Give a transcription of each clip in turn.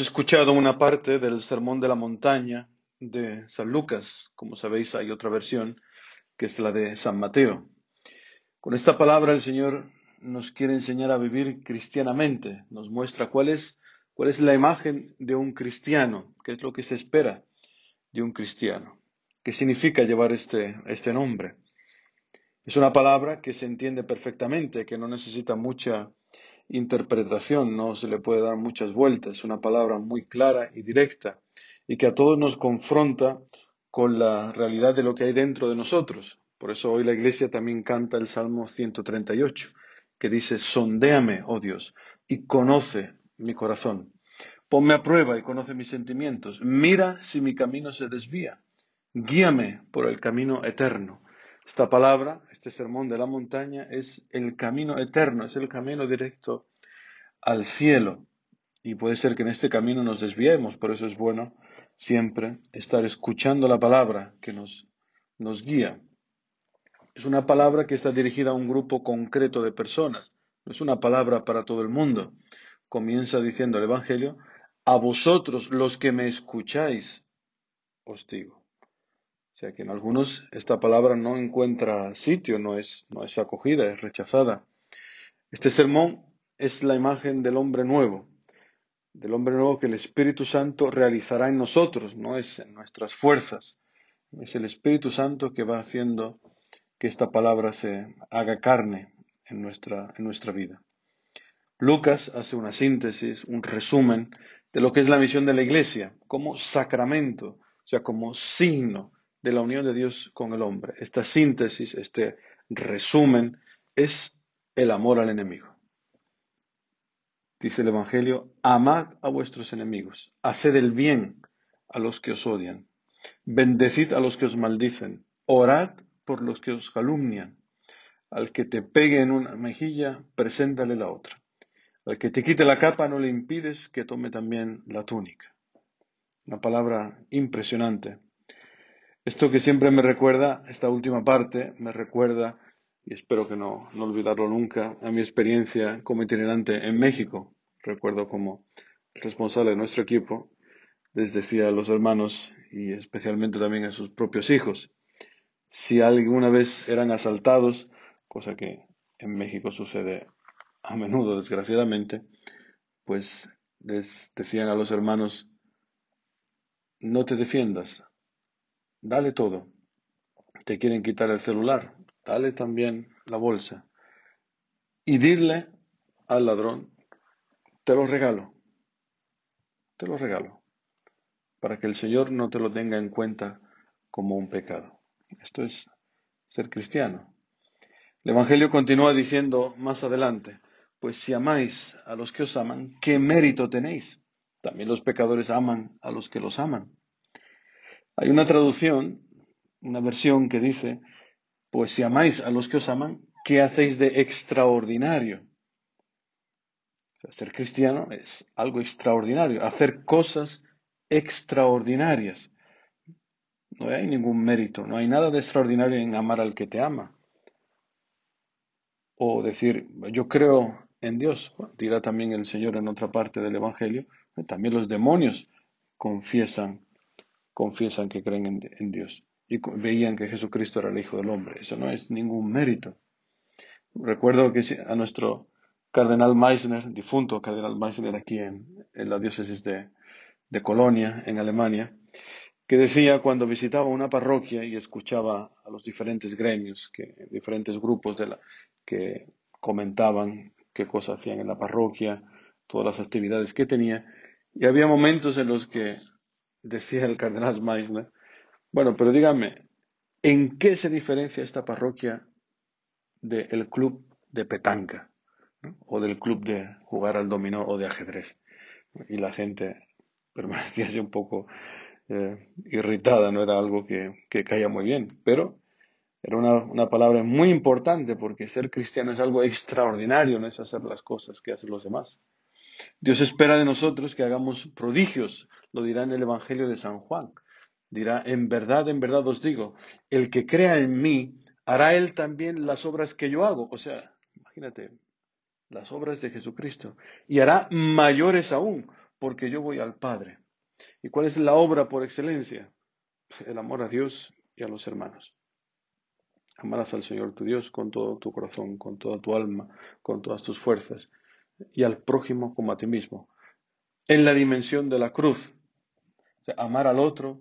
Escuchado una parte del Sermón de la Montaña de San Lucas. Como sabéis, hay otra versión que es la de San Mateo. Con esta palabra el Señor nos quiere enseñar a vivir cristianamente, nos muestra cuál es, cuál es la imagen de un cristiano, qué es lo que se espera de un cristiano, qué significa llevar este, este nombre. Es una palabra que se entiende perfectamente, que no necesita mucha interpretación, no se le puede dar muchas vueltas, es una palabra muy clara y directa y que a todos nos confronta con la realidad de lo que hay dentro de nosotros. Por eso hoy la Iglesia también canta el Salmo 138, que dice, sondéame, oh Dios, y conoce mi corazón. Ponme a prueba y conoce mis sentimientos. Mira si mi camino se desvía. Guíame por el camino eterno. Esta palabra, este sermón de la montaña, es el camino eterno, es el camino directo al cielo. Y puede ser que en este camino nos desviemos, por eso es bueno siempre estar escuchando la palabra que nos, nos guía. Es una palabra que está dirigida a un grupo concreto de personas, no es una palabra para todo el mundo. Comienza diciendo el Evangelio, a vosotros los que me escucháis, os digo. Sea que en algunos esta palabra no encuentra sitio, no es, no es acogida, es rechazada. Este sermón es la imagen del hombre nuevo, del hombre nuevo que el Espíritu Santo realizará en nosotros, no es en nuestras fuerzas. Es el Espíritu Santo que va haciendo que esta palabra se haga carne en nuestra, en nuestra vida. Lucas hace una síntesis, un resumen de lo que es la misión de la Iglesia como sacramento, o sea, como signo de la unión de Dios con el hombre. Esta síntesis, este resumen, es el amor al enemigo. Dice el Evangelio, amad a vuestros enemigos, haced el bien a los que os odian, bendecid a los que os maldicen, orad por los que os calumnian. Al que te pegue en una mejilla, preséntale la otra. Al que te quite la capa, no le impides que tome también la túnica. Una palabra impresionante esto que siempre me recuerda, esta última parte, me recuerda, y espero que no, no olvidarlo nunca, a mi experiencia como itinerante en México. Recuerdo como responsable de nuestro equipo les decía a los hermanos y especialmente también a sus propios hijos, si alguna vez eran asaltados, cosa que en México sucede a menudo desgraciadamente, pues les decían a los hermanos, no te defiendas, dale todo. Te quieren quitar el celular, dale también la bolsa. Y dile al ladrón, te lo regalo, te lo regalo, para que el Señor no te lo tenga en cuenta como un pecado. Esto es ser cristiano. El Evangelio continúa diciendo más adelante, pues si amáis a los que os aman, ¿qué mérito tenéis? También los pecadores aman a los que los aman. Hay una traducción, una versión que dice, pues si amáis a los que os aman, ¿qué hacéis de extraordinario? ser cristiano es algo extraordinario, hacer cosas extraordinarias. No hay ningún mérito, no hay nada de extraordinario en amar al que te ama. O decir, yo creo en Dios, dirá también el Señor en otra parte del Evangelio, también los demonios confiesan confiesan que creen en, Dios y veían que Jesucristo era el Hijo del Hombre. Eso no es ningún mérito. Recuerdo que a nuestro cardenal Meissner, difunto cardenal Meissner aquí en, la diócesis de, Colonia, en Alemania, que decía cuando visitaba una parroquia y escuchaba a los diferentes gremios, que, diferentes grupos de la, que comentaban qué cosas hacían en la parroquia, todas las actividades que tenía, y había momentos en los que decía el cardenal Meissner. Bueno, pero dígame, ¿en qué se diferencia esta parroquia del club de petanca? O del club de jugar al dominó o de ajedrez. Y la gente permanecía así un poco eh, irritada, no era algo que, que caía muy bien. Pero era una, una, palabra muy importante porque ser cristiano es algo extraordinario, no es hacer las cosas que hacen los demás. Dios espera de nosotros que hagamos prodigios, lo dirá en el Evangelio de San Juan. Dirá, en verdad, en verdad os digo, el que crea en mí, hará él también las obras que yo hago. O sea, imagínate, las obras de Jesucristo. Y hará mayores aún, porque yo voy al Padre. ¿Y cuál es la obra por excelencia? El amor a Dios y a los hermanos. Amarás al Señor tu Dios con todo tu corazón, con toda tu alma, con todas tus fuerzas, y al prójimo como a ti mismo. En la dimensión de la cruz, amar al otro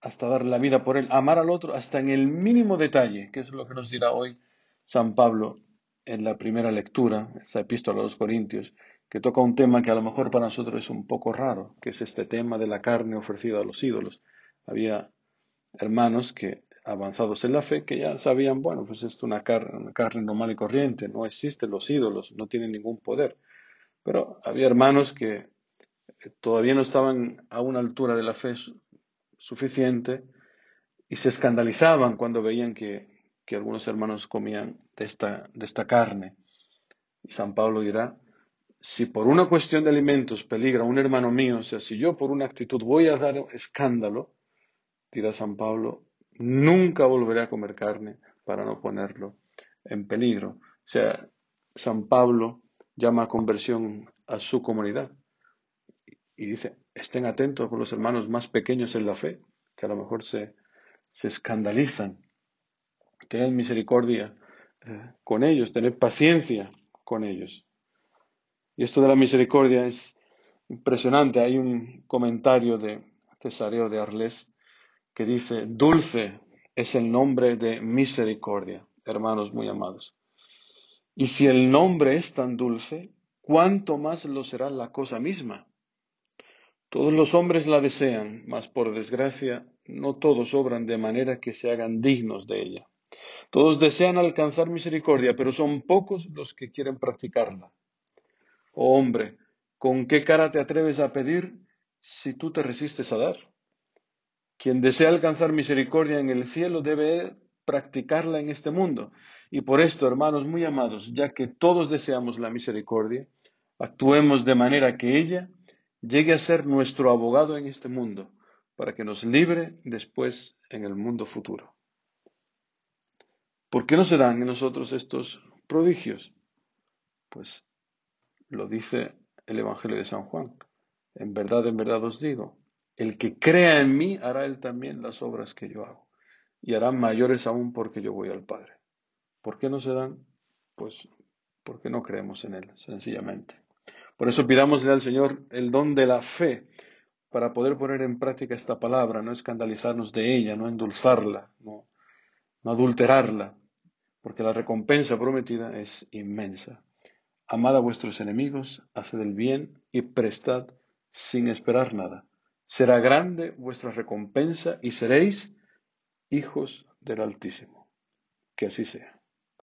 hasta dar la vida por él, amar al otro hasta en el mínimo detalle, que es lo que nos dirá hoy San Pablo en la primera lectura, esa epístola a los Corintios, que toca un tema que a lo mejor para nosotros es un poco raro, que es este tema de la carne ofrecida a los ídolos. Había hermanos que, avanzados en la fe, que ya sabían, bueno, pues esto es una, una carne normal y corriente, no existen los ídolos, no tienen ningún poder. Pero había hermanos que todavía no estaban a una altura de la fe suficiente y se escandalizaban cuando veían que, algunos hermanos comían de esta, de esta carne. Y San Pablo dirá, si por una cuestión de alimentos peligra un hermano mío, o sea, si yo por una actitud voy a dar escándalo, dirá San Pablo, nunca volveré a comer carne para no ponerlo en peligro. O sea, San Pablo llama a conversión a su comunidad y dice, estén atentos con los hermanos más pequeños en la fe, que a lo mejor se, se escandalizan. Tened misericordia eh, con ellos, tened paciencia con ellos. Y esto de la misericordia es impresionante. Hay un comentario de Cesareo de Arles que dice, dulce es el nombre de misericordia, hermanos muy amados. Y si el nombre es tan dulce, ¿cuánto más lo será la cosa misma? Todos los hombres la desean, mas por desgracia no todos obran de manera que se hagan dignos de ella. Todos desean alcanzar misericordia, pero son pocos los que quieren practicarla. Oh hombre, ¿con qué cara te atreves a pedir si tú te resistes a dar? Quien desea alcanzar misericordia en el cielo debe practicarla en este mundo. Y por esto, hermanos muy amados, ya que todos deseamos la misericordia, actuemos de manera que ella llegue a ser nuestro abogado en este mundo, para que nos libre después en el mundo futuro. ¿Por qué no se dan en nosotros estos prodigios? Pues lo dice el Evangelio de San Juan. En verdad, en verdad os digo, el que crea en mí hará él también las obras que yo hago, y hará mayores aún porque yo voy al Padre. ¿Por qué no se dan? Pues porque no creemos en él, sencillamente. Por eso pidámosle al Señor el don de la fe para poder poner en práctica esta palabra, no escandalizarnos de ella, no endulzarla, no, no adulterarla, porque la recompensa prometida es inmensa. Amad a vuestros enemigos, haced el bien y prestad sin esperar nada. Será grande vuestra recompensa y seréis hijos del Altísimo. Que así sea.